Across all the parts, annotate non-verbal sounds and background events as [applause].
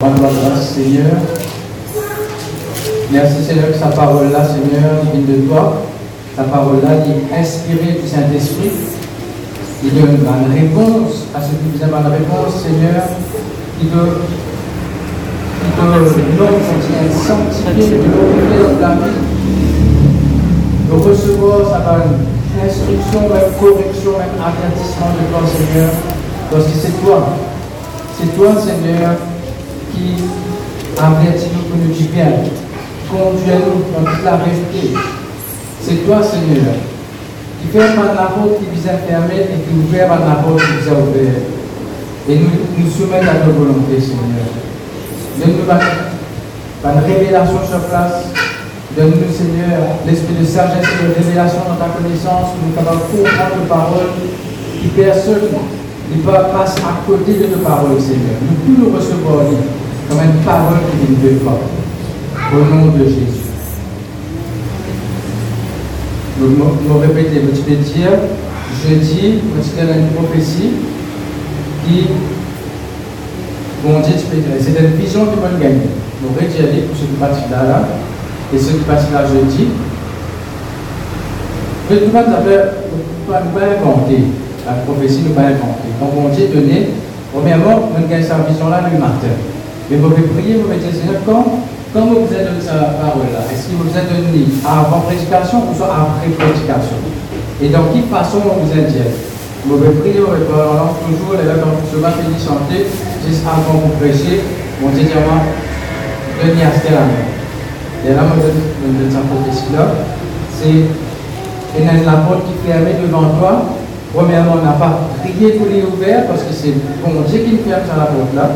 Rendre la grâce, Seigneur. Merci, Seigneur, que sa parole-là, Seigneur, vient de toi. Ta parole-là est inspirée du Saint-Esprit. Il donne une réponse à ce qui a une réponse, Seigneur, qui veut, qui veut l'homme continue sanctifié, de l'homme dans la vie. De recevoir sa bonne instruction, même correction, même avertissement de toi, Seigneur. Parce que c'est toi. C'est toi, Seigneur, qui pour nous du bien. Conduis-nous dans toute la vérité. C'est toi, Seigneur, qui ferme la porte qui vous a fermée et qui ouvre la porte qui vous a ouverte. Et nous nous soumettons à ta volonté, Seigneur. Donne-nous une révélation sur place. Donne-nous, Seigneur, l'esprit de sagesse et de révélation dans ta connaissance, nous capables comprendre tes paroles, qui personne ne passe à côté de tes paroles, Seigneur. Nous pouvons nous recevoir comme une parole qui de toi. Au nom de Jésus. Nous, nous répétons, je vais dire, je vais une prophétie qui, bon Dieu, c'est une vision que vous gagner. Nous retirons pour ceux qui partent là, là, et ceux qui partent là jeudi. Mais nous ne pouvons pas inventer. La prophétie, nous pas inventer. Donc, bon Dieu donné, premièrement, nous gagnons cette vision-là le matin. Mais vous pouvez prier, vous mettez Seigneur, quand, quand vous êtes donné sa parole-là, est-ce que vous êtes donné avant prédication ou soit après prédication Et dans quelle façon vous êtes dit Vous pouvez prier, vous pouvez toujours, les là, quand vous va finir chanter, juste avant vous prêcher, mon Dieu, moi, donner à ce Et là, je donne sa prophétie-là. C'est la porte qui permet devant toi. Premièrement, on n'a pas prié pour les ouverts parce que c'est bon Dieu qui nous ferme sur la porte-là.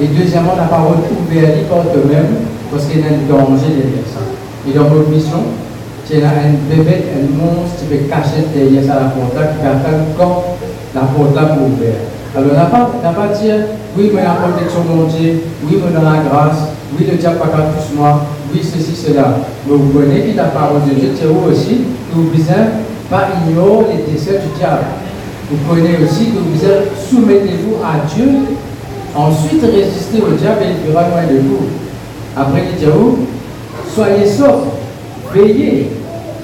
Et deuxièmement, la parole ouverte par eux-mêmes, parce qu'il y a un danger derrière ça. Et dans votre mission, a un bébé, un monstre qui peut cacher derrière ça la porte là, qui va attendre quand la porte là pour ouvrir. Alors, n'a pas, pas dire, oui, mais la protection de Dieu, oui, mais dans la grâce, oui, le diable pas plus moi, oui, ceci, cela. Mais vous connaissez la parole de Dieu, c'est vous aussi, que vous besoin pas ignorer les décès du diable. Vous connaissez aussi que vous besoin soumettez-vous à Dieu Ensuite, résistez au diable et il fera loin de vous. Après, il dit Soyez saufs, veillez.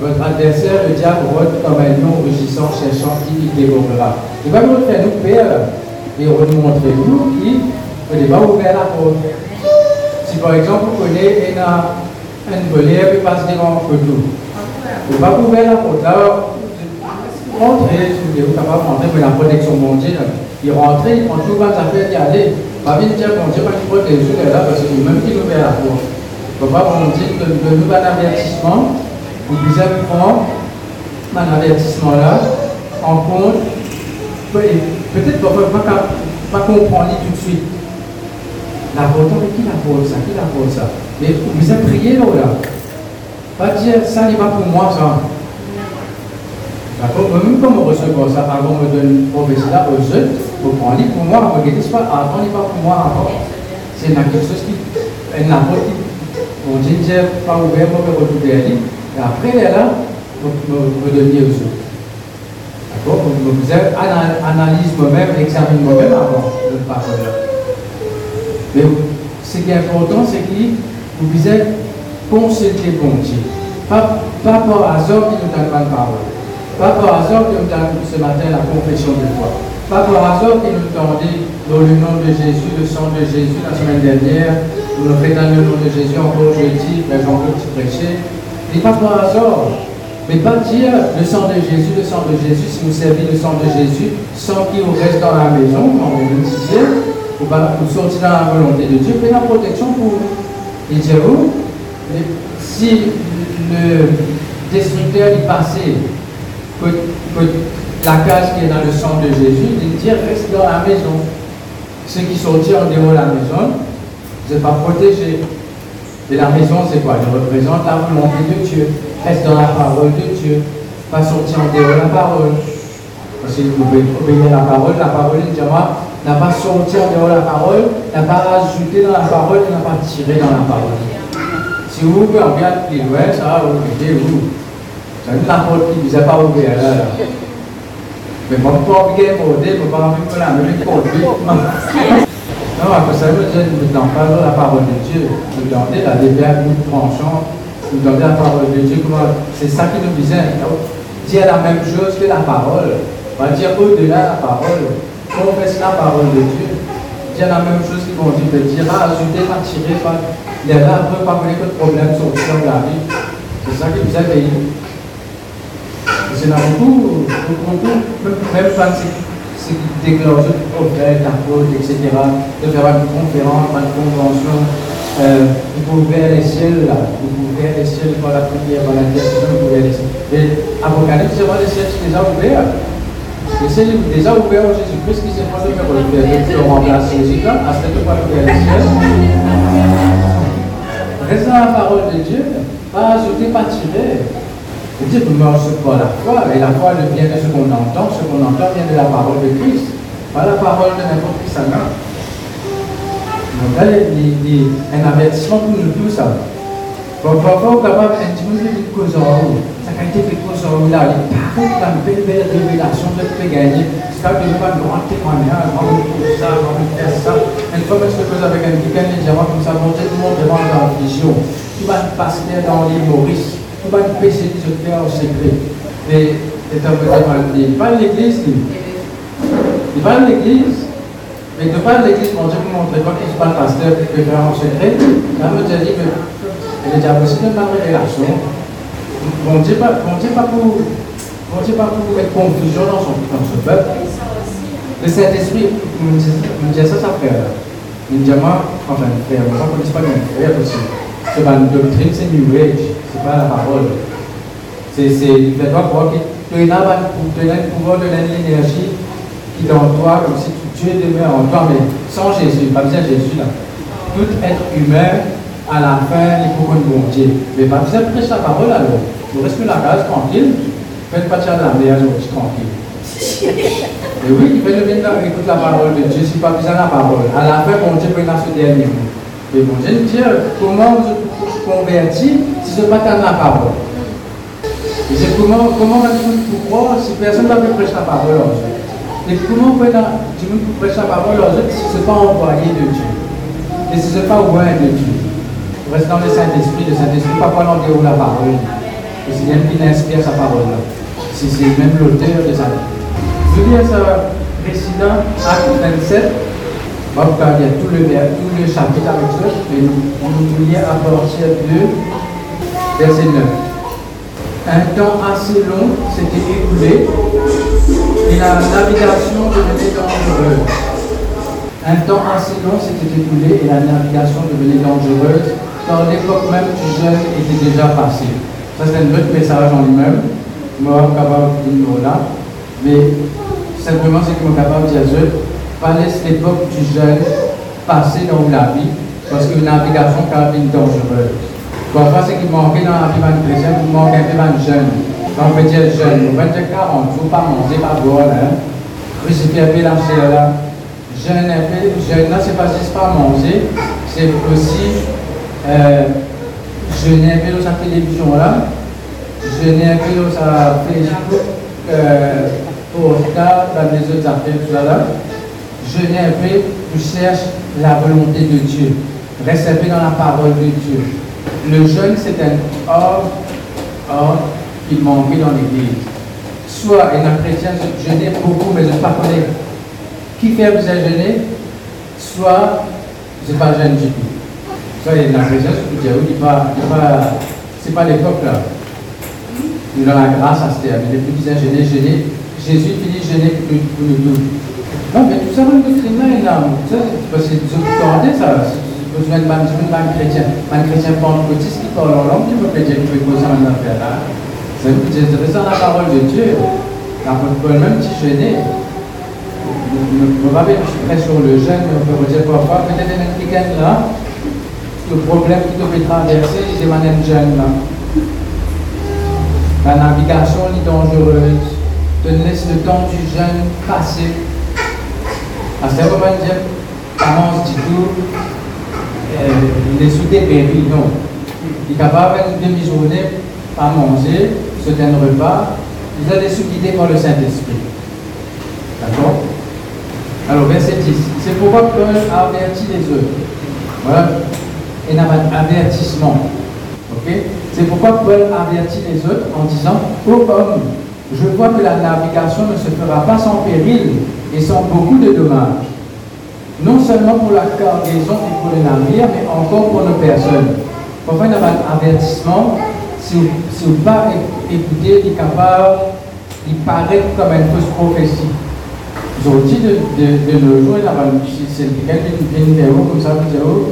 Votre adversaire, le diable, rôde comme un lion rugissant, cherchant qui il dévorera. Il va nous faire nous peur et nous montrer nous qui ne pas ouvrir la porte. Si par exemple, vous connaissez un, un volière qui passe devant un couteau, vous ne pas ouvrir la porte. Alors, entrez, si vous êtes capable d'entrer, mais la protection mondiale. Il rentre, il prend tout sa affaires, il allait. Pas bien dire, bon Dieu, pas qu'il protège là, parce que même qu'il ouvre la porte. Papa, bon Dieu, de nous un avertissement, vous devez prendre un avertissement là, en compte. Peut-être qu'on ne peut pas comprendre tout de suite. La porte, mais qui la porte ça Qui la porte ça? Mais vous avez prié là. Pas dire, ça n'est pas pour moi, ça. D'accord Même quand on reçoit ça, avant de donner une prophétie là aux jeunes, vous prenez pour moi, vous regardez pas, pas pour moi avant. C'est quelque chose qui, pas dit, on dit, pas ouvert, on peut retrouver. Et après, elle est là, vous, vous donnez aux jeunes. D'accord? Vous, vous analyse moi-même, examine moi-même avant de parler. Mais ce qui est important, c'est que vous consulter bon Dieu. Pas, pas par hasard qu'il nous donne pas de parole. Pas par hasard que nous avons ce matin la confession de foi. Pas par hasard que nous tendons dans le nom de Jésus, le sang de Jésus la semaine dernière. Nous nous faisons le nom de Jésus encore jeudi, mais Jean-Claude prêchait. Et pas par hasard. Mais pas dire le sang de Jésus, le sang de Jésus, si vous servez le sang de Jésus, sans qu'il vous reste dans la maison, comme on le disait, vous sortir dans la volonté de Dieu, fait la protection pour vous. Et dire, vous, si le destructeur est passé que, la case qui est dans le sang de Jésus, il dit reste dans la maison. Ceux qui sortent en dehors de la maison, vous n'êtes pas protégés. Et la maison, c'est quoi Elle représente la volonté de Dieu. Reste dans la parole de Dieu. Pas sortir en dehors de la parole. Parce que vous pouvez obéir la parole, la parole, il dira, n'a pas sorti en dehors de la parole, n'a pas rajouté dans la parole, n'a pas tiré dans la parole. Si vous regardez plus loin, ça va vous aider, vous. C'est la porte qui ne vous a pas ouvert là. Mais mon pauvre, la même porte. [laughs] Non, après ça, je ne dans pas la parole de Dieu. Nous demander la débat, nous tranchons, nous demander la parole de Dieu. C'est ça qui nous disait. Dire la même chose que la parole. On va dire au-delà de la parole. Confesse la parole de Dieu. Dire la même chose vont dire, de dire, ah, ajouter, pas tirer, pas. Il y a là, après, pas que de problème sur la vie. C'est ça qui nous a payé. C'est dans beaucoup, même quand c'est déclenché pour faire la faute, etc., de faire une conférence, une convention, euh, vous pouvez les ciels là, vous pouvez les ciels pour la prière, pour l'intercession, vous pouvez les ciels. Et Apocalypse, c'est les ciels déjà ouverts. Les ciels déjà ouverts au Jésus-Christ qui s'est posé pour le faire. Donc, on remplace Jésus-là, à ce que pas ouvrir les ciels. Reste la parole de Dieu, pas ajouter, pas tirer. Vous dites, marchons pas la foi, et la foi vient de ce qu'on entend, ce qu'on entend vient de la parole de Christ, pas la parole de n'importe qui ça Donc là, il y a un avertissement pour nous tous. Parfois, on est capable un petit peu de cause en haut. Ça a été là, il paraît une belle, révélation de ce gagner. C'est pas que je vais grand témoignage, faire ça, grand faire ça. Une fois que je fais avec un quelqu'un, il dit, comme ça, tout le monde devant la vision. Tu vas passer dans l'île Maurice pas péché qui se fait en secret. Mais c'est un peu Il parle de l'église, il parle de l'église. Mais de de l'église, mon Dieu, vous montrez pas qu'il se parle pasteur peut faire en secret. Là, me dit, mais le diable de ma révélation. Mon Dieu, pas, mon Dieu, pas pour, mon Dieu, pas pour mettre confusion dans son, dans ce peuple. Le Saint-Esprit me dit ça, ça fait. Il me dit, moi, enfin, frère, moi, je ne connais pas bien, frère aussi. C'est pas une doctrine, c'est New Age c'est pas la parole. C'est, c'est, fais-toi croire que tu as le pouvoir de l'énergie qui est en toi, comme si Dieu demeure en toi, mais sans Jésus, pas besoin de Jésus là. Tout être humain, à la fin, il faut qu'on bon Dieu. Mais pas besoin de prêcher la parole alors. Vous restez la case tranquille, faites pas de la meilleure, tranquille. Et oui, il fait le bien écoute la parole de Dieu, pas besoin de la parole. À la fin, mon Dieu peut ce dernier. Mais mon Dieu, Dieu, comment vous convertir si ce n'est pas dans la parole. Et c'est comment, comment on croire si personne ne peut prêcher la parole aux autres Et comment on peut prêcher la parole aux autres si ce n'est pas envoyé de Dieu? Et si ce n'est pas ouvert de Dieu? Reste dans le Saint-Esprit, le Saint-Esprit, pas déroule la parole. C'est même qui inspire sa parole. Si c'est même l'auteur de sa vie. Je veux dire, ça, président, acte 27, va regarder tout le, tout le chapitre avec ça, mais on nous lit à partir de verset 9. Un temps assez long s'était écoulé et la navigation devenait dangereuse. Un temps assez long s'était écoulé et la navigation devenait dangereuse, car l'époque même du jeune était déjà passée. Ça, c'est un autre message en lui-même. Mais simplement, c'est que suis capable de dire laisse l'époque du jeune passer dans la vie, parce que navigation est dangereuse. Parfois, ce qui manquait dans la vie d'un chrétien, il manque un peu d'un jeune. Quand on dire jeune, on veut dire 40 jours, pas manger, pas boire, hein. Crucifier un peu la là. Jeune un peu, jeune là, c'est pas juste pas manger, c'est aussi euh, jeûner un peu dans sa télévision là, jeûner un peu dans sa Facebook, euh, pour ça, dans les autres affaires, tout ça là jeûner un peu, tu cherches la volonté de Dieu. Reste un peu dans la parole de Dieu. Le jeûne, c'est un ordre, ordre qui manquait dans l'église. Soit, et un chrétien jeûner beaucoup, mais je ne pas qui fait vous jeûner, soit, je ne pas jeûne du tout. Soit, il y a un chrétien, je peux dire, oui, ce n'est pas l'époque là. Nous dans la grâce à. Il est plus bien jeûner, jeûner. Jésus finit jeûner pour nous. Non, mais tout ça, le doctrine là, parce que c'est regardez ça, c'est besoin de man chrétien, man chrétien pentecôtiste qui parle en langue, tu peux que tu peux poser un affaire là. C'est ça la parole de Dieu. L'apôtre Paul même si je n'ai, ne peut pas mettre prêt sur le jeûne, mais on peut dire parfois, peut-être un quelqu'un là, le problème qui te fait traverser, c'est un jeune là. La navigation est dangereuse. Te laisse le temps du jeûne passer vous dire, comment du tout, les soudés péris, non. Il est capable une demi-journée à manger, c'est un repas, vous allez sous guidé par le Saint-Esprit. D'accord? Alors, verset 10. C'est pourquoi Paul a averti les autres. Voilà. Et un avertissement. Ok? C'est pourquoi Paul avertit les autres en disant Ô homme, je vois que la navigation ne se fera pas sans péril et sans beaucoup de dommages. Non seulement pour la cargaison et pour les navires, mais encore pour nos personnes. Y a un avertissement. Si, vous ne pas écouter, il paraît comme une fausse prophétie. De, de, de, nos jours, c'est quelqu'un qui vient numéro comme ça, qui dit Oh,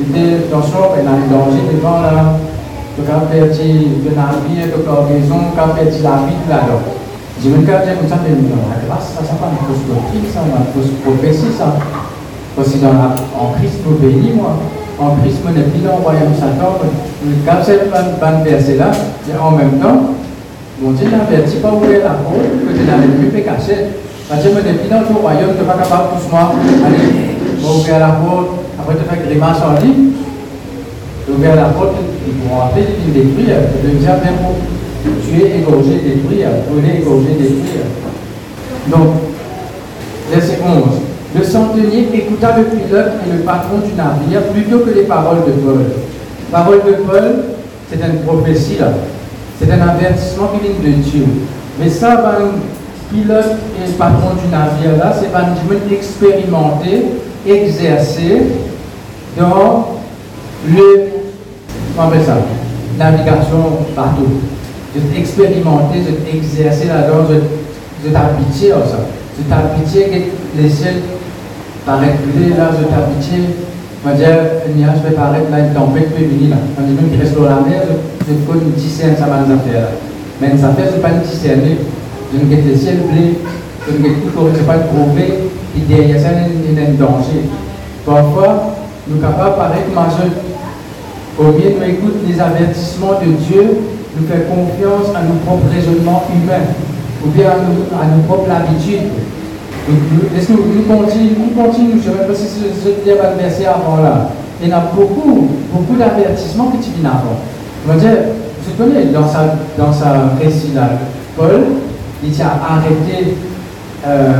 il était y a un danger devant là, perdu le navire, de cargaison, as perdu la vie là-dedans. Je me dis comme ça, mais non, la grâce, ça, ça pas une fausse doctrine, ça, une fausse prophétie, ça. Parce que dans la, en Christ, vous bénis, moi en Christ, mon est dans le royaume Satan. Quand c'est un verset-là, en même temps, mon Dieu n'avertit pas ouvrir la porte, que tu n'as plus fait cacher. Parce que mon est dans le royaume, tu n'es pas capable de moi, allez, ouvrir la porte, après tu fais grimace en ligne. La porte, ils vont. Tu veux dire, même pour tuer, égorger, détruire, brûler, égorger, détruire. Donc, verset 11. Le centenier écouta le pilote et le patron du navire plutôt que les paroles de Paul. Parole de Paul, c'est une prophétie là. C'est un avertissement qui vient de Dieu. Mais ça, ben, pilote et le patron du navire là, c'est ben, expérimenté, exercé dans le, comment on ça, navigation bateau. C'est expérimenté, c'est exercé là-dedans, c'est habitué à ça. C'est habitué que les ciels paraître là, je t'habitué. On va dire, paraître là, une tempête féminine. Quand je même qui reste dans la mer, je connais une discerne, ça va nous faire. Mais une affaire, ce n'est pas discerner. Je ne get le ciel blé, je ne n'est pas une prouver, et derrière il y a un danger. Parfois, nous capables, comme un Au mieux, nous écoutons les avertissements de Dieu, nous faisons confiance à nos propres raisonnements humains, ou bien à nos, propres habitudes. Est-ce que nous continuons, nous continuons, je ne sais pas si un verset avant là. Il y a beaucoup, beaucoup d'avertissements qui viennent avant. On va dire, tu connais, dans sa, dans sa récit là, Paul, il dit arrêté, euh,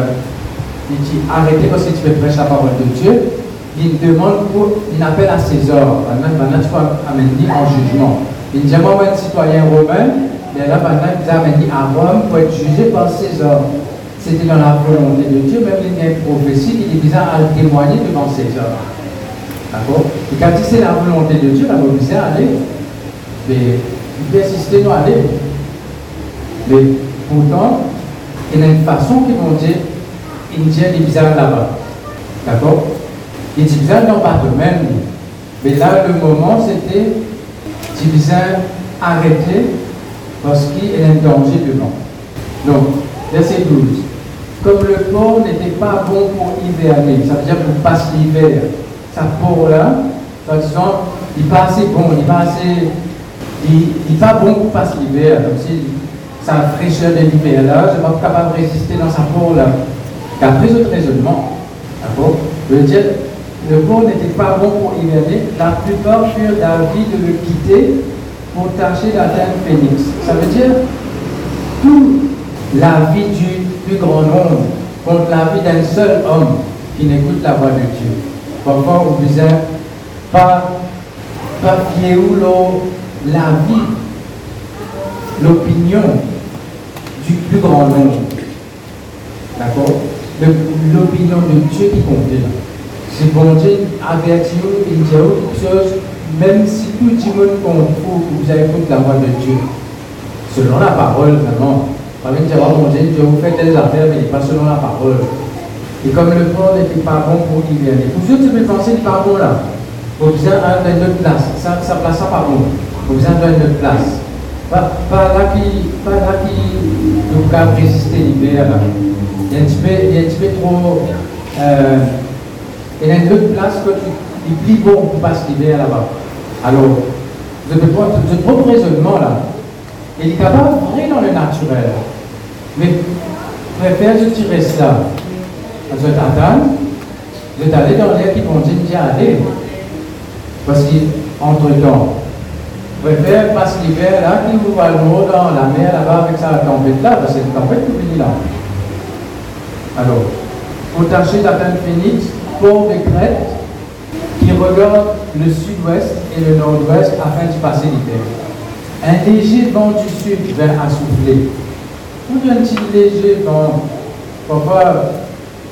il dit arrêtez parce que tu veux prêcher la parole de Dieu. Il demande pour, il appelle à César. Maintenant, tu peux amener en jugement. Il dit, moi, un citoyen romain, et là, maintenant, il amène à Rome pour être jugé par César c'était dans la volonté de Dieu, même il y a une prophétie qui disait à témoigner devant ces hommes. D'accord? Et quand c'est la volonté de Dieu, la mobilisé à aller. Mais il persistait nous aller. Mais pourtant, il y a une façon qu'ils vont dire, Indien est bizarre là-bas. D'accord? Il est bizarre dans le même. Mais là, le moment, c'était bizarre arrêter parce qu'il a un danger devant. Donc, verset 12. Comme le port n'était pas bon pour hiverner, ça veut dire pour passer l'hiver, sa peau-là, disant, il n'est pas assez bon, il n'est pas assez. Il n'est pas bon pour passer l'hiver, comme si sa fraîcheur de l'hiver là, je ne suis pas capable de résister dans sa peau-là. D'après ce raisonnement, d'accord Je veux dire, le port n'était pas bon pour hiverner, la plupart furent d'avis de le quitter pour tâcher d'atteindre Phoenix. Ça veut dire, tout la vie du plus grand nombre contre la vie d'un seul homme qui n'écoute la voix de Dieu. Parfois, on disait, pas, pas la vie, l'opinion du plus grand nombre. D'accord? L'opinion de Dieu qui compte là. C'est bon Dieu avertit il dit autre chose, même si tout le monde compte, vous avez écouté la voix de Dieu. Selon la parole, vraiment. Par exemple, mon Dieu, Dieu vous fait des affaires, mais pas selon la parole. Et comme le port n'était pas bon pour hiverner. Pour ceux qui peuvent penser qu'il n'est pas bon là, vous avez une autre place. Ça, ça place pas bon. Vous avez une autre place. Pas, pas là qui, pas là qui nous résister l'hiver. Il y a un petit peu, il y a un petit peu trop. Euh, il y a place que est plus bon pour passer l'hiver là-bas. Alors, avez votre propre raisonnement là. Il est capable de vrai dans le naturel. Mais préfère je tirer cela. Je t'attends, je t'aller dans l'air qui continue d'y aller. Parce qu'entre temps, préfère passer l'hiver là, qui vous va dans la mer là-bas avec sa tempête là, parce que c'est une tempête qui finit là. Alors, Potager d'Athènes Phoenix, port de Crète, qui regarde le sud-ouest et le nord-ouest afin de passer l'hiver. Un léger vent du sud vers assouffler. Ou un petit léger vent, parfois,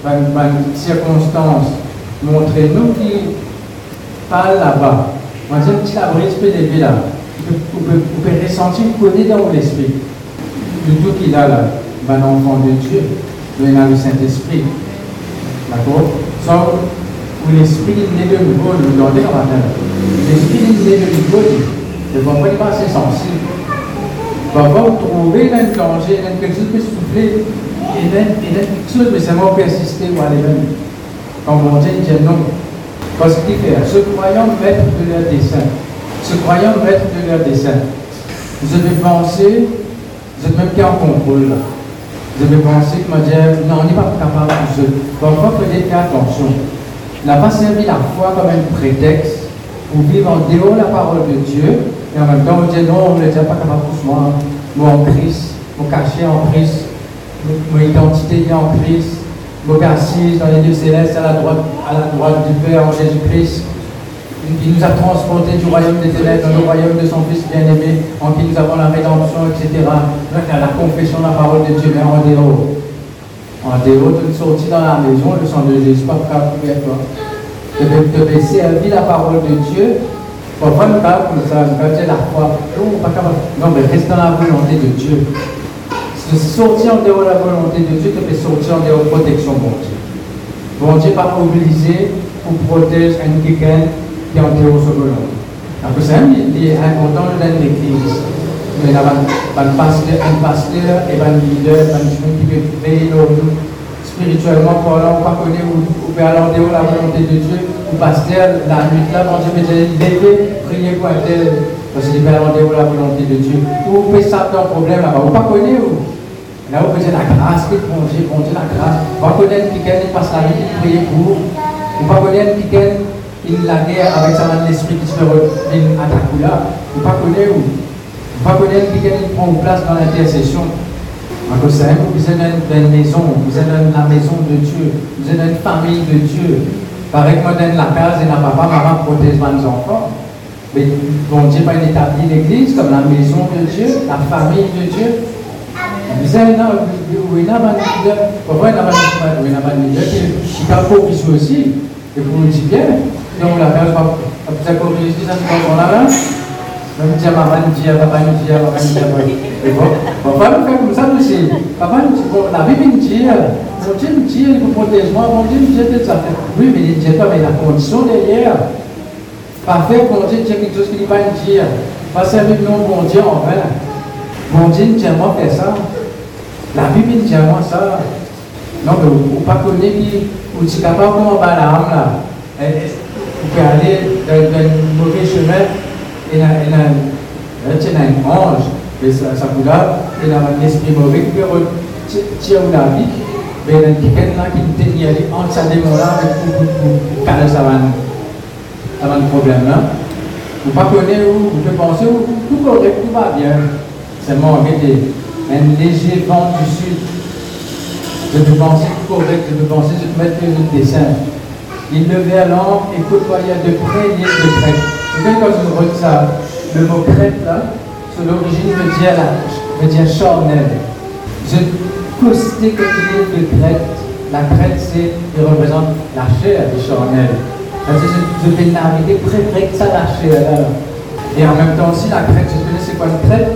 une circonstance, montrer nous qui parle là-bas. Moi, j'ai un petit abri peut élevé là. Vous pouvez ressentir, vous connaissez dans l'esprit. Le tout qu'il a là, un enfant de Dieu, a le Saint-Esprit. D'accord? Sans où l'esprit né de nouveau, nous en matin. L'esprit né de nouveau, ne va pas pas assez sensible. Va pas trouver danger, un quelque chose qui peut souffler, et là, quelque chose mais seulement persister ou aller même. Quand on dit, dit non. Parce qu'il fait, ce croyant maître de leur dessein, ce croyant maître de leur dessein, vous avez pensé, vous êtes même pas en contrôle là. Vous avez pensé que, dire, non, on n'est pas capable de se. Parfois, peut-être attention. N'a pas servi la foi comme un prétexte pour vivre en dehors de la parole de Dieu, et en même temps, on dit non, on n'est pas capable de moi, moi en Christ, mon cachet en Christ, mon identité est en Christ, mon assise dans les lieux célestes à la droite, à la droite du Père en Jésus-Christ qui nous a transportés du royaume des ténèbres dans le royaume de son Fils bien-aimé, en qui nous avons la rédemption, etc. La confession de la parole de Dieu, mais en dehors. En dehors, tu sorti dans la maison, le sang de Jésus, pas de toi. Tu devais servir la parole de Dieu. Parfois, nous parlons comme ça, parlons la foi. pas capable. Non, mais reste dans la volonté de Dieu. Si tu sortir en dehors de la volonté de Dieu, tu peux sortir en dehors de la protection de Dieu. Bon Dieu pas obligé pour protéger un quelqu'un qui second. Après ça, il est important de l'église. Mais il y a un pasteur, un pasteur et un leader, un qui peut veiller spirituellement parlant, on pas connaître ou peut en dehors la volonté de Dieu. Le pasteur, la nuit là, quand Dieu peut lever, prier pour un tel, parce qu'il peut en dehors la volonté de Dieu. Ou peut s'attendre un problème là-bas, ou pas connaître ou. Là, vous pouvez la grâce, que bon Dieu, bon Dieu, la grâce. On va connaître qui passe la nuit, prier pour. On va connaître quelqu'un il la guerre avec sa main l'esprit qui se attaque là. Vous ne pas connaître où? Vous pas connaître qui prend place dans l'intercession? Cause ça, vous êtes dans une maison, vous êtes dans la maison de Dieu, vous êtes dans une famille de Dieu. Pareil que dans la case et la papa, maman protège mes enfants. Mais bon Dieu pas établi l'église comme la maison de Dieu, la famille de Dieu. Vous êtes dans une leader, il y a un leader qui pour aussi, et pour le dire bien, donc la case va bisa korisi sa sekolah Même dia maman dia, papa dia, maman dia. Et bon, papa nous fait comme ça aussi. Papa nous dit, bon, la Bible me dit, mon Dieu me dit, il vous protège moi, mon Dieu me dit de ça. Oui, mais il dit pas, mais la condition derrière. Pas faire mon Dieu dire quelque chose qu'il ne va pas dire. Pas servir non, mon Dieu en vain. Mon Dieu me dit, moi faire ça. La Bible me dit, moi ça. Non, mais vous ne pas connaître qui, vous pouvez aller dans, un mauvais chemin et dans un ange, et ça, dans un esprit mauvais qui peut tirer la vie, mais a quelqu'un qui peut y aller entre sa démon là caler ça va un problème. Vous ne pas connaître vous pouvez penser tout correct, tout va bien. Seulement, regardez, un léger vent du sud. Je peux penser tout correct, je peux penser, je mettre le dessin. Il levait l'angle et côtoya de près l'île de Crète. Vous quand je regarde ça, le mot Crète là, sur l'origine veut dire, la, veut dire charnel. Je costais que l'île de Crète. La Crète, c'est, il représente la chair du charnel. Je, je vais naviguer près, que ça, la chair là. Et en même temps aussi, la crête, vous connaissez c'est quoi une crête?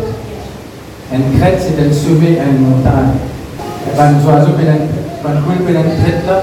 Une crête, c'est un sommet une montagne. Et ben, les oiseaux, crête là,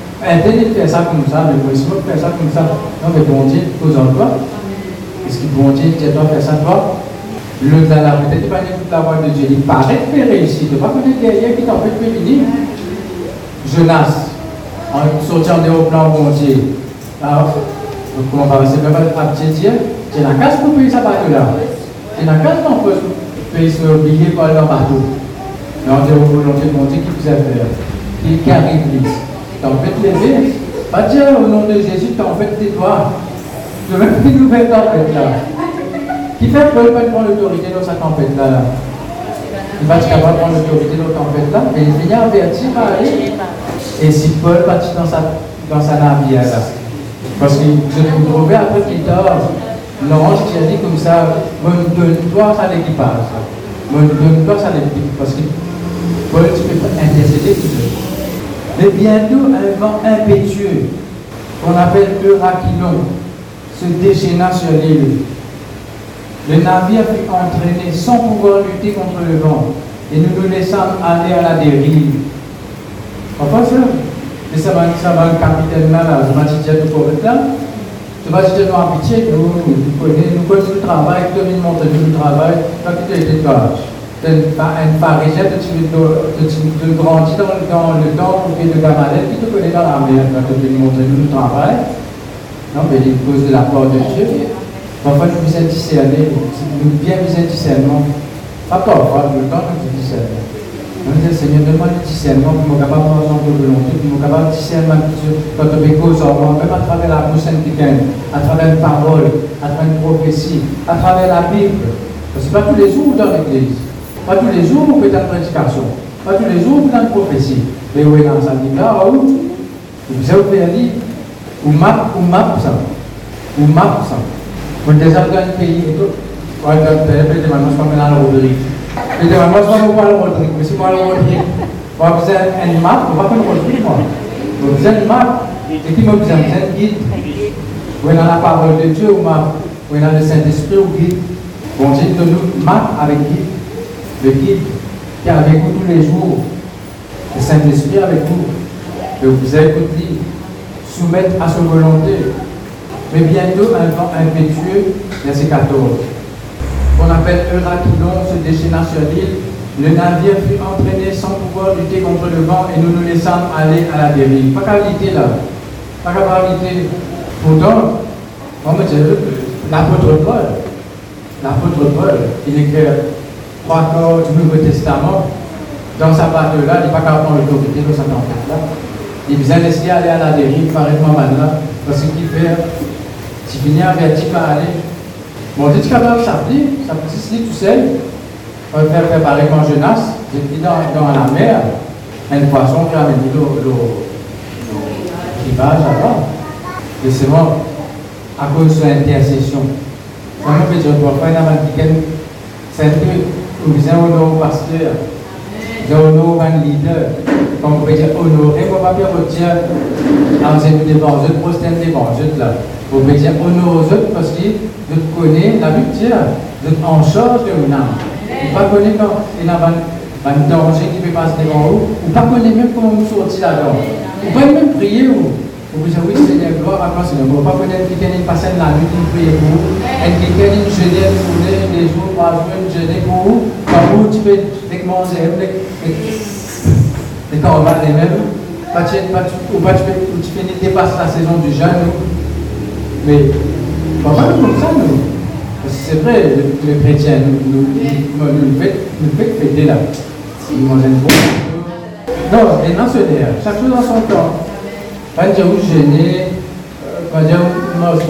faire ça comme ça, vous de faire ça comme ça. Non, mais bon Dieu, aux toi. Est-ce que bon Dieu, tu dois faire ça toi Le dans peut-être pas toute la voix de Dieu. Il paraît que tu réussir. Tu ne pas connaître derrière qui t'en fait venir. Jonas. en sortant au plan bon Dieu. Alors, comment on va passer à petit Dieu C'est la casse pour payer sa bateau-là. C'est la casse qu'on peut payer ce billet pour aller le bateau. Mais on dit au volonté de mon Dieu qui vous a fait, qui arrive l'église. T'en fais lever, pas dire au nom de Jésus, t'en fais tais-toi. De même une nouvelle tempête là. Qui fait Paul pas prendre l'autorité dans sa tempête là. Il va être capable de prendre l'autorité dans la tempête là, mais il finit averti par aller. Et si Paul partit dans sa, dans sa navire là, parce que je vous trouvez après plus tard, l'ange qui a dit comme ça, donne-toi à l'équipage. Donne-toi à l'équipage. Parce que Paul, tu peux pas intercéder tout seul. Mais bientôt, un vent impétueux, qu'on appelle Euraquilon, se déchaîna sur l'île. Le navire fut entraîné sans pouvoir lutter contre le vent, et nous nous laissons aller à la dérive. Enfin, ça, ça va, ça va, le capitaine là, je m'ai dit, tout pour là. Je nous, en pitié, nous, nous connaissons, nous connaissons le travail, devons monter le travail, pas que tu été un pharisien, tu, tu, grandis dans, dans le temple de Gamaliel, qui te connaît dans la mer, quand tu veux montrer le travail. Non, mais il cause de la part de Dieu. Parfois, nous vous discerner, nous bien vous discernement. Pas parfois, le temps, nous discerner. On dit, Seigneur, donne-moi le discernement pour me capable de faire de volonté, pour me capable de discerner quand on me cause en même à travers la bouche sainte à travers une parole, à travers une prophétie, à travers la Bible. Parce que pas tous les jours dans l'église. Pas tous les jours, vous faites une prédication. Pas tous les jours, vous faites une prophétie. Mais oui, dans sa vie là, où vous avez dire, ou map, ou map ça. Map ça. Vous dans un pays et tout. Ouais, dans le pays, maintenant, je. Mais si le Rodrigue, vous avez une map, vous pas. Vous avez map, et qui me vous avez un guide. Vous dans la parole de Dieu, ou map. Vous le Saint-Esprit, ou guide. Bon donne-nous map avec guide le guide qui est avec vous tous les jours, le Saint-Esprit avec vous, que vous écoutez, soumettre à sa volonté. Mais bientôt, un vent impétueux, verset 14, qu'on appelle Euraquilon, se déchaîna sur l'île. Le navire fut entraîné sans pouvoir lutter contre le vent et nous nous laissons aller à la dérive. Pas qualité là. Pas qualité. Pourtant, on dit, l'apôtre Paul, l'apôtre Paul, il écrit trois corps du Nouveau Testament, dans sa bateau-là, il n'est pas capable de l'autorité de sa tempête-là. Il vient laisser aller à la dérive, parfaitement là, parce qu'il fait, tu finis averti par aller. Bon, es capable de ça peut se tout seul. On va faire préparer quand Jonas, j'étais dans, dans la mer, un poisson qui a mis le rivage là-bas. Et c'est bon, à cause de l'intercession. Ça me fait je dois faire c'est un nous avons pasteur, nous avons un leader, comme vous pouvez pas bien vous dire, vous êtes devant eux, prosterne devant là. Vous pouvez dire honorer aux autres parce que vous connaissez la victoire, vous êtes en charge de une âme. Vous ne connaissez quand il y a un danger qui peut passer devant vous, vous ne connaissez même comment vous sortir là-dedans. Vous pouvez même prier vous. Vous dites oui Seigneur, gloire à toi Seigneur. Vous ne pas connaître quelqu'un qui passe la nuit, prie pour vous, et quelqu'un qui jeûne une journée, des jours, pour vous, vous, tu peux et va les mêmes, pas tu, pas peux, la saison du jeûne, mais pas comme ça, nous. C'est vrai, les chrétiens, nous, nous, fait fêter là. Non, mais non, chaque chose dans son temps. Quand je vous gênez, quand je vous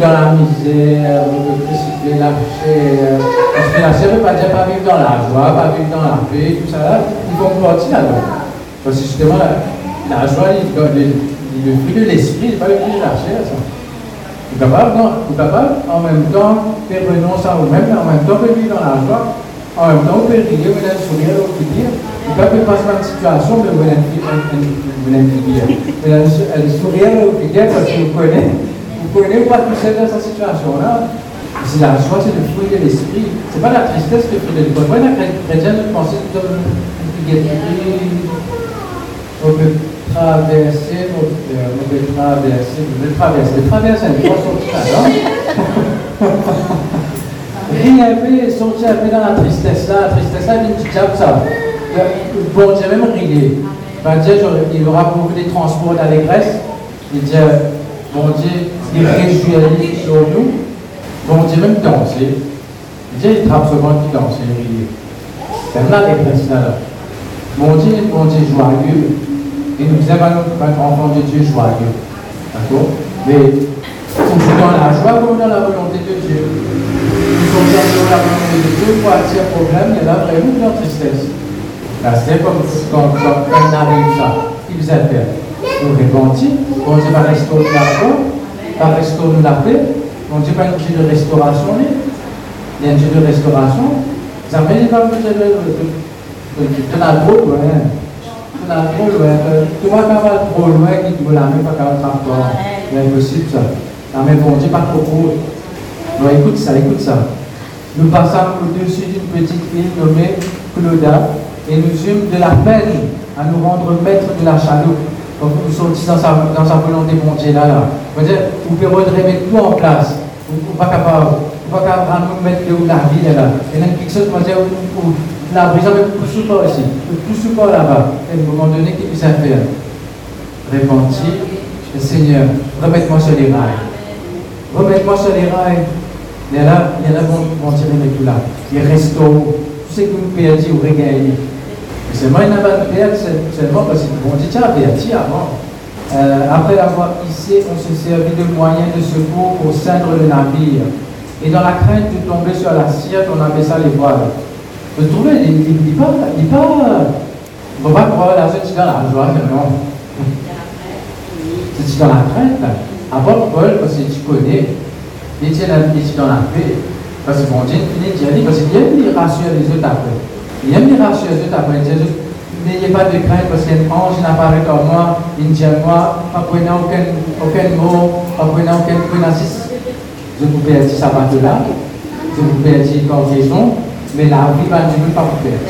dans la misère, précipiter la. Parce que la chair ne veut pas dire pas vivre dans la joie, pas vivre dans la paix, tout ça là. Il faut partir là-dedans. Parce que justement, la, joie, il, le fruit de l'esprit, pas le fruit de la chair. Ça. Vous êtes capable, capable en même temps faire renoncer à vous-même, en même temps vivre dans la joie, en même temps de rier, vous avez sourire, vous dire. Il passe par une situation, dire. Elle sourire parce que vous connaissez, vous connaissez pas tout seul dans cette situation-là. C'est la joie, c'est le fruit de l'esprit. Ce n'est pas la tristesse le fruit de l'esprit. Moi, la chrétienne, je pensais que on peut traverser, on peut traverser, on [laughs] peut traverser. Traverser, c'est une sortir là, Rien un peu, sortir un peu dans la tristesse là, la tristesse là, une petite ça. Bon Dieu même riait. va dire, il aura beaucoup de transports d'allégresse. Il dit, bon Dieu, il réjouit sur nous. Bon Dieu, même danser. Dit, il trappe souvent qui danse, il rit. C'est là les là. Mon Dieu, mon Dieu joyeux. Et nous aimons notre enfant de Dieu joyeux. D'accord? Mais dans la joie comme dans la volonté de Dieu. Nous sommes dans la volonté de Dieu pour attirer problème, il y a là vraiment de la tristesse. Là, c'est comme quand on arrive ça. Il vous a fait. Nous repentir, bon Dieu va restaurer la foi, va restaurer la paix. Bon Dieu va un Dieu de restauration. Il y a un Dieu de restauration. Vous avez pas de tu n'as trop loin. N'as trop loin. Tu vois va trop loin, qui te la main, pas qu'à transport. C'est impossible ça. La bon Dieu, pas trop. Non, écoute ça, écoute ça. Nous passons au-dessus d'une petite île nommée Clauda et nous eûmes de la peine à nous rendre maîtres de la chaloupe. Donc nous sommes dans sa, dans sa volonté mon Dieu là. là. dire, vous pouvez remettre tout en place. Vous n'êtes pas capable. Vous pas capable de mettre la vie là. Et là, quelque chose, moi, dire, la brise avec tout support ici, tout support là-bas. Et à un moment donné, qu'est-ce qu'il faire Repentir, Seigneur, remets-moi sur les rails. Remets-moi sur les rails. A là, a là, bon, tirer les tout là. Il restaure. Tout ce que vous perdez, vous regagnez. Dieu a perdu avant. Euh, après avoir hissé, on se servit de moyens de secours pour ceindre le navire. Et dans la crainte de tomber sur l'assiette, on ça les voiles. Vous trouvez, il n'est pas, il pas, on ne va pas croire la suite dans la joie, non. C'est dans la crainte, là. Avant Paul, parce que tu connais, il est dans la paix. Parce que bon Dieu, il dit, parce qu'il rassurer les autres après. Il aime les rassurer les autres après. Il dit, n'ayez pas de crainte parce qu'un ange n'apparaît comme moi, il dit à moi, pas prenant aucun, aucun mot, pas prenant aucun menace. Je vous perds ça va de là, je vous perds confusion, mais la vie va ne pas vous perdre.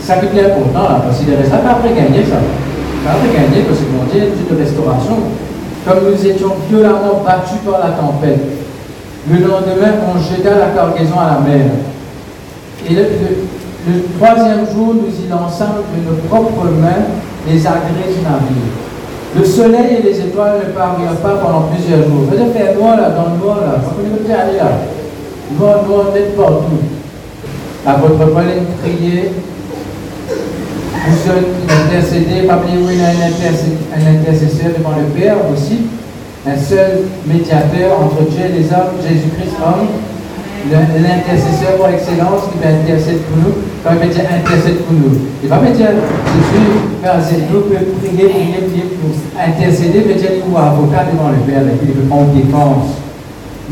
Ça qui est important là, parce qu'il reste là, après gagner ça. Après gagner, parce que mon Dieu, Dieu de restauration. Comme nous étions violemment battus par la tempête, le lendemain, on jeta la cargaison à la mer. Et le, troisième jour, nous y lançâmes de nos propres mains les agrès du navire. Le soleil et les étoiles ne parvirent pas pendant plusieurs jours. Vous allez faire noir là, dans le noir là. Vous pouvez aller là. Noir, noir, net partout. À votre Pauline, priez. Vous intercédez, pas oublier oui, un intercesseur devant le Père aussi. Un seul médiateur entre Dieu et les hommes, Jésus-Christ, homme. L'intercesseur par excellence qui va intercéder pour nous. Quand il va dire intercède pour nous, il va me dire Jésus, merci, nous pouvons prier, prier, prier pour intercéder, mais dire nous avocat devant le Père, et veut prendre défense.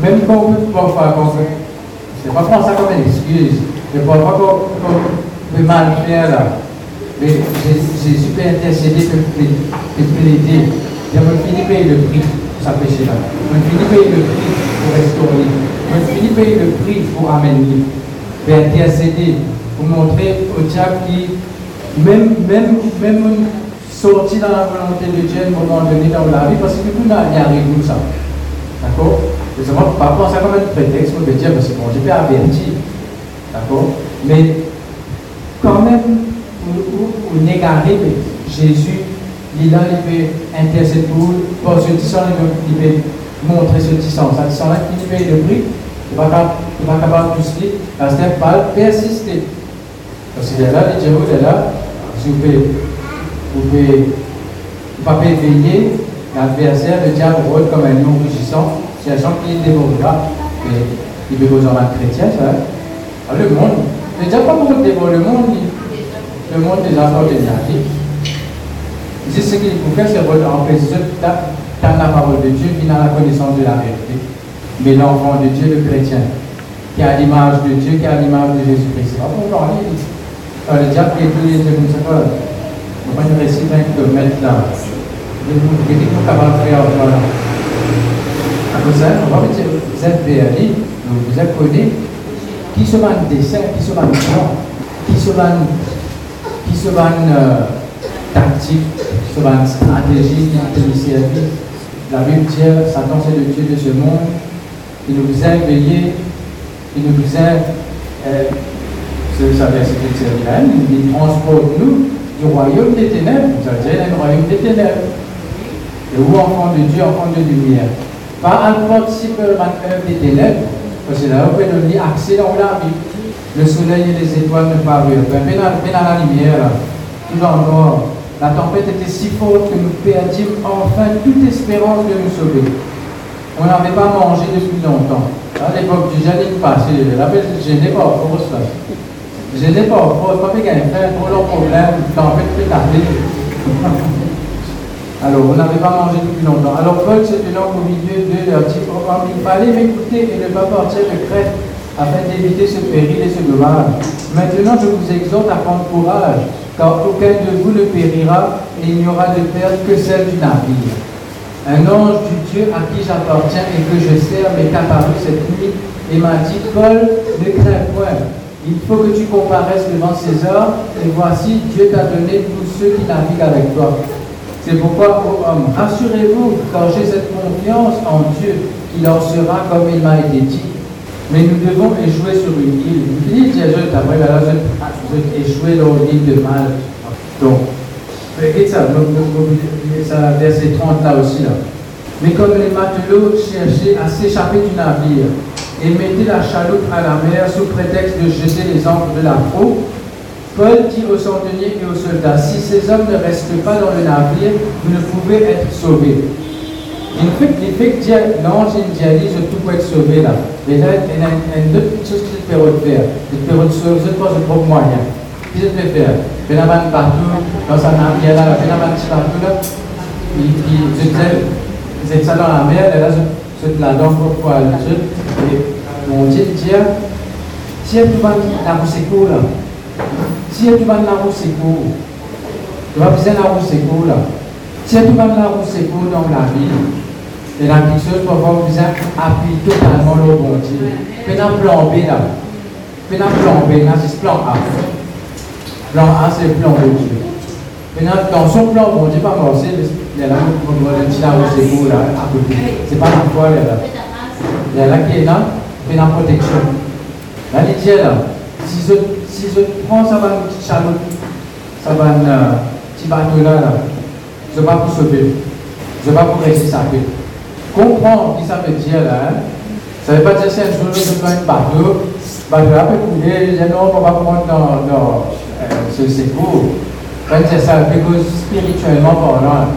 Même quand on peut parfois, c'est pas prendre ça comme une excuse, mais parfois qu'on peut mal faire là. Mais Jésus peut intercéder, peut plaider. Il me fini payer le prix sa péché là. Il fini payer le prix pour restaurer. Il fini payer le prix pour amener. Pour intercéder, pour montrer au diable qui, même, même, même sorti dans la volonté de Dieu à un moment donné dans la vie, parce que nous n'arrivons pas ça. D'accord? Et c'est moi, parfois, ça comme un prétexte pour dire, mais c'est bon, j'ai pas averti. D'accord? Mais quand même, pour, négarer Jésus, il a intercéder pour, pour ce tissant, il peut montrer ce tissant. Ce tissant-là, il paye le prix, il va pas capable de pousser, parce qu'il pas persister. Parce qu'il est là, il dit, vous êtes là, si vous pouvez, vous pouvez, vous pas veiller, l'adversaire, le diable comme un lion rugissant, c'est un chant qui dévorera, mais il veut besoin d'un chrétien, ça. Alors, le monde, il n'y a pas beaucoup de dévorer le monde, le monde des enfants Dieu. C'est ce qu'il faut faire, c'est empêcher dans la parole de Dieu, qui dans la connaissance de la vérité. Mais l'enfant de Dieu, le chrétien, qui a l'image de Dieu, qui a l'image de Jésus-Christ. pas pour parler. Le diable est tout les comme ça, on va nous réciter un kilomètre là. Vous êtes capable de faire voilà. Après ça, on va dire, vous êtes béni, vous êtes connu, qui se van dessin, qui se van plan, qui se van, qui se van euh, tactique, qui se van stratégie, qui La Bible dit, Satan c'est le Dieu de ce monde, il nous a éveillés, il nous a, euh, c'est ça verset il transporte nous, du royaume des ténèbres, vous allez dire, le royaume des ténèbres. Et vous, enfants de Dieu, enfants de lumière. Pas un participe des ténèbres, parce que là, vous pouvez donner accès dans la vie. Le soleil et les étoiles ne parurent pas. Mais dans, la lumière, tout noir. La tempête était si forte que nous perdîmes enfin toute espérance de nous sauver. On n'avait pas mangé depuis longtemps. À l'époque du jeûne passé, je n'ai pas force là. Je n'ai pas force, pas bien faire trop long problème, tempête peut tarder. [laughs] Alors, on n'avait pas mangé depuis longtemps. Alors, Paul se tenant au milieu de leur dit Il fallait m'écouter et ne pas partir de crête afin d'éviter ce péril et ce dommage. Maintenant, je vous exhorte à prendre courage, car aucun de vous ne périra et il n'y aura de perte que celle du navire. Un ange du Dieu à qui j'appartiens et que je sers m'est apparu cette nuit et m'a dit Paul, ne crains point. Il faut que tu comparaisses devant César, et voici, Dieu t'a donné tous ceux qui naviguent avec toi. C'est pourquoi, ô homme, rassurez-vous, car j'ai cette confiance en Dieu, qu'il en sera comme il m'a été dit. Mais nous devons échouer sur une île. Vous dites, Jésus, après, là, vous échoué dans l'île de Malte. Donc, Regardez ça, ça, verset 30 là aussi. Là. Mais comme les matelots cherchaient à s'échapper du navire et mettaient la chaloupe à la mer sous prétexte de jeter les ancres de la proue, Paul dit aux centeniers et aux soldats, si ces hommes ne restent pas dans le navire, vous ne pouvez être sauvés. Il fait, il fait dire, non, j'ai une dialyse, tout peut être sauvé là. Mais là, il y a une autre chose que je peux faire. Benaban partout, dans sa navire là, Benaban partout là. Disais, c'est ça dans la mer, et là, je la donne pour pouvoir le Et mon Dieu dit, si tu vas la là, si tu vas la roue tu vas besoin la là. Si tu vas la dans la vie, et la chose pour avoir besoin d'appuyer totalement le bon Dieu. Un plan B là. Un plan B, là, c'est plan A. Plan A, c'est plan de Dieu. Maintenant, dans son plan, bon Dieu, pas morcer, il y a là, on doit le tirer au secours, là, à côté. C'est pas la foi, il y a là. Il y a là qui est là, fait la protection. Là, il dit là, si je, si je prends ça va une petite chaloupe, ça va un euh, petit bateau là, là, je vais pas pour sauver. Je vais pas pour rester sapé. Comprends ce que ça veut dire là, hein? Ça ne veut pas dire c'est un jour je prends un bateau, bateau peut couler, je dis non, on va prendre dans, dans ce secours. Quand c'est ça, parce spirituellement parlant,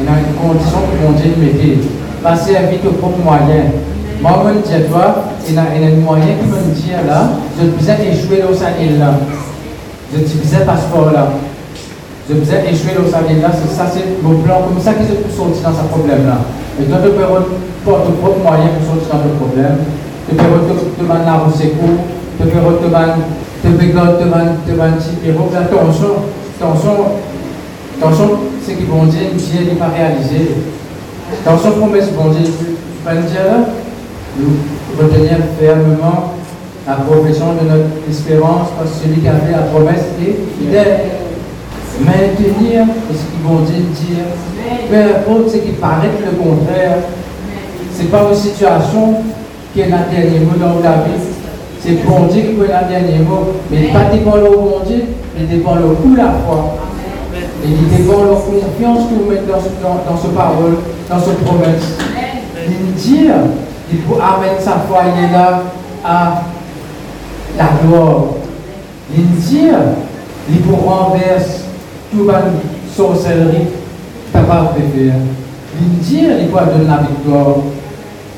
il y a une condition que mon Dieu mettait. Passer à vite au propre moyen. Moi, je me dis toi, il y a un moyen qui me dit là, je disais échouer dans sa île là. Je disais passeport là. Je disais échouer dans sa île là, c'est ça, c'est mon plan, comme ça que je peux sortir dans ce problème là. Et toi, tu avoir ton propre moyen pour dans le problème. Tu peux demander la secours, tu peux demander et attention, attention, attention, ce que bon Dieu, pas réalisé. Attention, promesse, bon Dieu, nous retenir fermement la profession de notre espérance, parce que celui qui a fait la promesse est fidèle. Maintenir ce que bon Dieu dire, peu importe ce qui paraît le contraire, ce n'est pas une situation qui est la dernier mot dans la vie, c'est bon Dieu qui peut le dernier mot. Mais pas dépend le bon Dieu, mais dépend le coup la foi. Et il dépend la confiance que vous mettez dans ce, dans, ce parole, dans ce promesse. Il dit, il faut amener sa foi, il est là à la gloire. Il dit, il faut renverser toute la sorcellerie capable de faire. Il dit, il faut donner la victoire.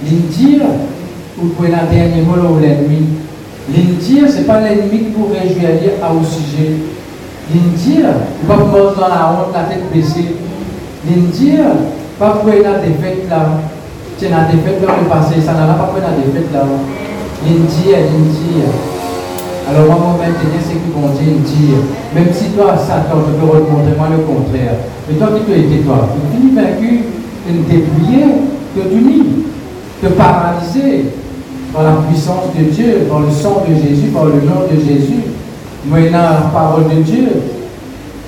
Il dit, vous pouvez la dernier mot l'ennemi. L'indir, ce n'est pas l'ennemi qui vous réjouir à au sujet. L'indir, pas mort dans la honte, la tête baissée. L'indir, pas pour la défaite là. C'est la défaite dans le passé, ça n'a pas pour la défaite là. L'indir, l'indir. Alors moi, moi maintenant, c'est que bon Dieu dire, même si toi, Satan, tu peux remontrer moi le contraire. Mais toi qui te étais toi, tu finis vaincu, de te dépouiller, de t'unir, de paralyser par la puissance de Dieu, par le sang de Jésus, par le nom de Jésus. Moyennant la parole de Dieu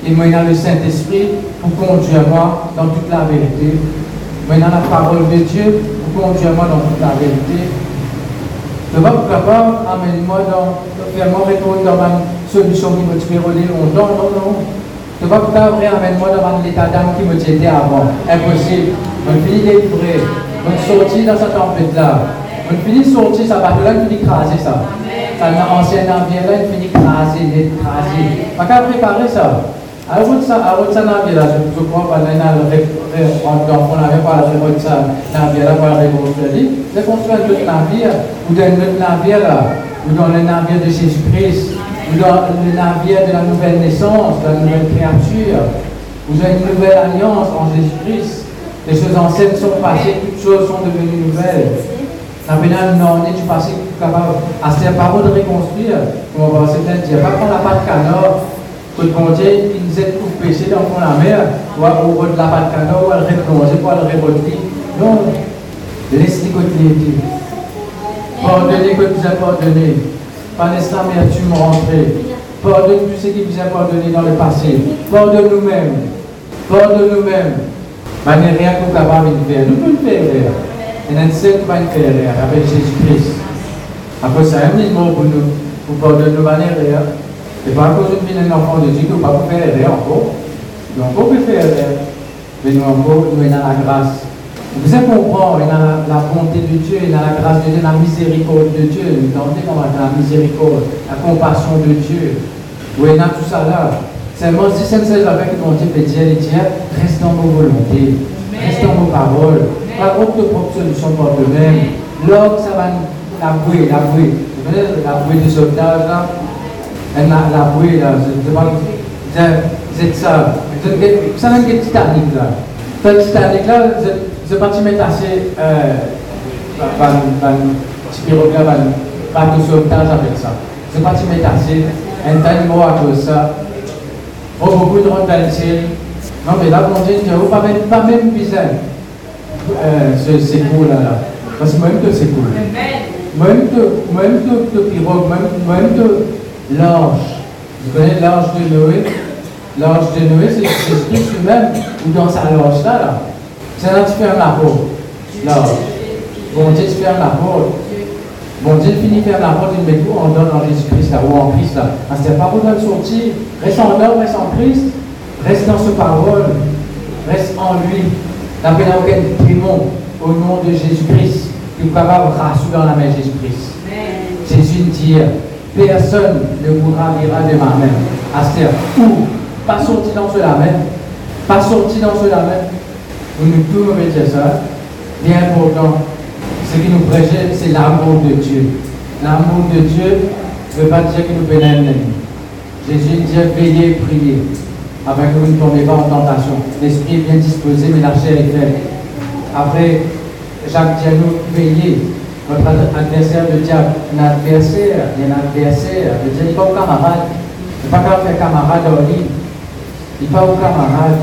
et moyennant le Saint-Esprit pour conduire moi dans toute la vérité. Moyennant la parole de Dieu pour conduire moi dans toute la vérité. De votre part, amène-moi dans, fais-moi répondre dans ma solution qui me rouler longtemps. Non, non. Tu vas pas amène-moi devant l'état d'âme qui me était avant. Impossible. On finit d'être On sortit dans cette tempête-là. On finit de sortir, ça va là, on finit craser ça. Ça, ancien navire là, on finit craser, craser. On va préparer ça. Alors ça, alors ça navire là, je crois pas, on avait pas la révolte ça, navire là, pour la reconstruire. C'est construire un autre navire, ou dans ou le navire de Jésus-Christ dans le navire de la nouvelle naissance, de la nouvelle créature. Vous avez une nouvelle alliance en Jésus-Christ. Les choses anciennes sont passées, toutes choses sont devenues nouvelles. La pénale non du passé capable. À ce pas de reconstruire. On va certains dire, pas qu'on n'a pas de canard, que bon Dieu, il nous pour pécher dans la mer, ou au de la pas canard, ou à le replonger, ou à le révolter. Non, laissez côté. Pardonnez que vous avez pardonné par l'amertume rentrée. Pardonne tout ce qui vous a pardonné dans le passé. Pardonne nous-mêmes. Pardonne nous-mêmes. Rien qu'on capable faire. Nous un seul qui va faire avec Jésus-Christ. Après ça, il a mot pour nous. Pour pardonner nos. Et pas à cause de un enfant de Dieu, nous ne pouvons pas faire erreur encore. Donc, on peut faire erreur. Mais nous encore, nous avons la grâce. Vous avez comprendre, il y a la, bonté de Dieu, il y a la grâce de Dieu, la miséricorde de Dieu. Vous entendez comment la miséricorde, la compassion de Dieu. Oui, il a tout ça là. Seulement, si c'est celle avec mon Dieu peut dire, il dit, reste dans vos volontés, reste dans vos paroles. Pas autre propre solution pour eux-mêmes. L'homme, ça va la bouée, la bouée. Vous voyez la bouée du sauvetage là? Là, c'est ça. Ça n'a qu'un Titanic là. Le Titanic là, ce bâtiment est assez. Euh, pas de sauvetage avec ça. Ça. Oh, beaucoup de. Non, mais là, pas même, pas même besoin euh, ce secours là, là. Parce que même secours. Même de, même de pirogue, même, même l'ange. Vous connaissez l'ange de Noé? L'ange de Noé, c'est Christ lui-même, ou dans sa loge là, là? C'est là que tu fermes la porte. Là. Bon Dieu, tu fermes la porte. Bon Dieu finit de faire la porte, il met tout en donne en Jésus-Christ là, ou en Christ là. Que pas besoin de sortir. Reste en homme, reste en Christ. Reste dans ce parole. Reste en lui. N'appelle aucun démon au nom de Jésus-Christ. Tu es capable de rassurer dans la main de Jésus-Christ. Jésus dit, personne ne pourra lire de ma main. Astère, ou pas sorti dans ce la main. Pas sorti dans ce la main. Nous nous pouvons mettre ça. Bien important. Ce qui nous prêche, c'est l'amour de Dieu. L'amour de Dieu ne veut pas dire que nous pénètre. Jésus dit veillez et priez, afin que vous ne tombez pas en tentation. L'esprit est bien disposé, mais la chair est faible. Après, Jacques dit à nous veillez. Votre adversaire, le diable, un adversaire, un adversaire. Le diable n'est pas au camarade. Il n'est pas qu'à faire camarade en ligne. Il n'est pas au camarade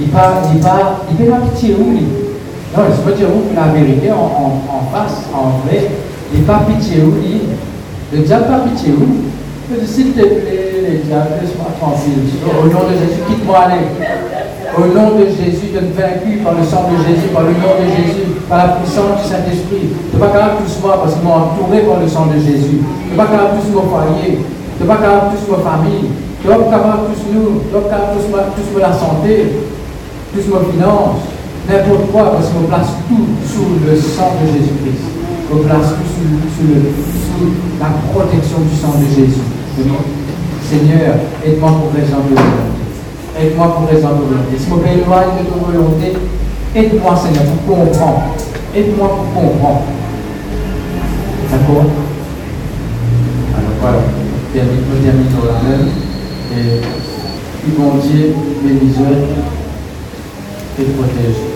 il pas, il pas, il pas pitié où lui. Non, je peux dire où la vérité en, face, en vrai. Il pas pitié où lui. Le diable pas pitié où. S'il te plaît, le diable, laisse-moi tranquille. Au nom de Jésus, quitte-moi aller. Au nom de Jésus, de me vaincu par le sang de Jésus, par le nom de Jésus, par la puissance du Saint-Esprit. Tu n'es pas capable tous moi parce qu'ils m'ont entouré par le sang de Jésus. Tu n'es pas capable tous mon foyer. Tu n'es pas capable tous ma famille. Tu n'es pas capable tous nous. Tu n'es pas capable tous la santé plus ma finance, n'importe quoi, parce qu'on place tout sous le sang de Jésus-Christ. On place tout sous, la protection du sang de Jésus. Seigneur, aide-moi pour raison de volonté. Aide-moi pour raison de volonté. Si je de volonté, aide-moi, Seigneur, pour comprendre. Aide-moi pour comprendre. D'accord? Alors voilà, nous terminons la même. Et, bon Dieu, bénis et protège.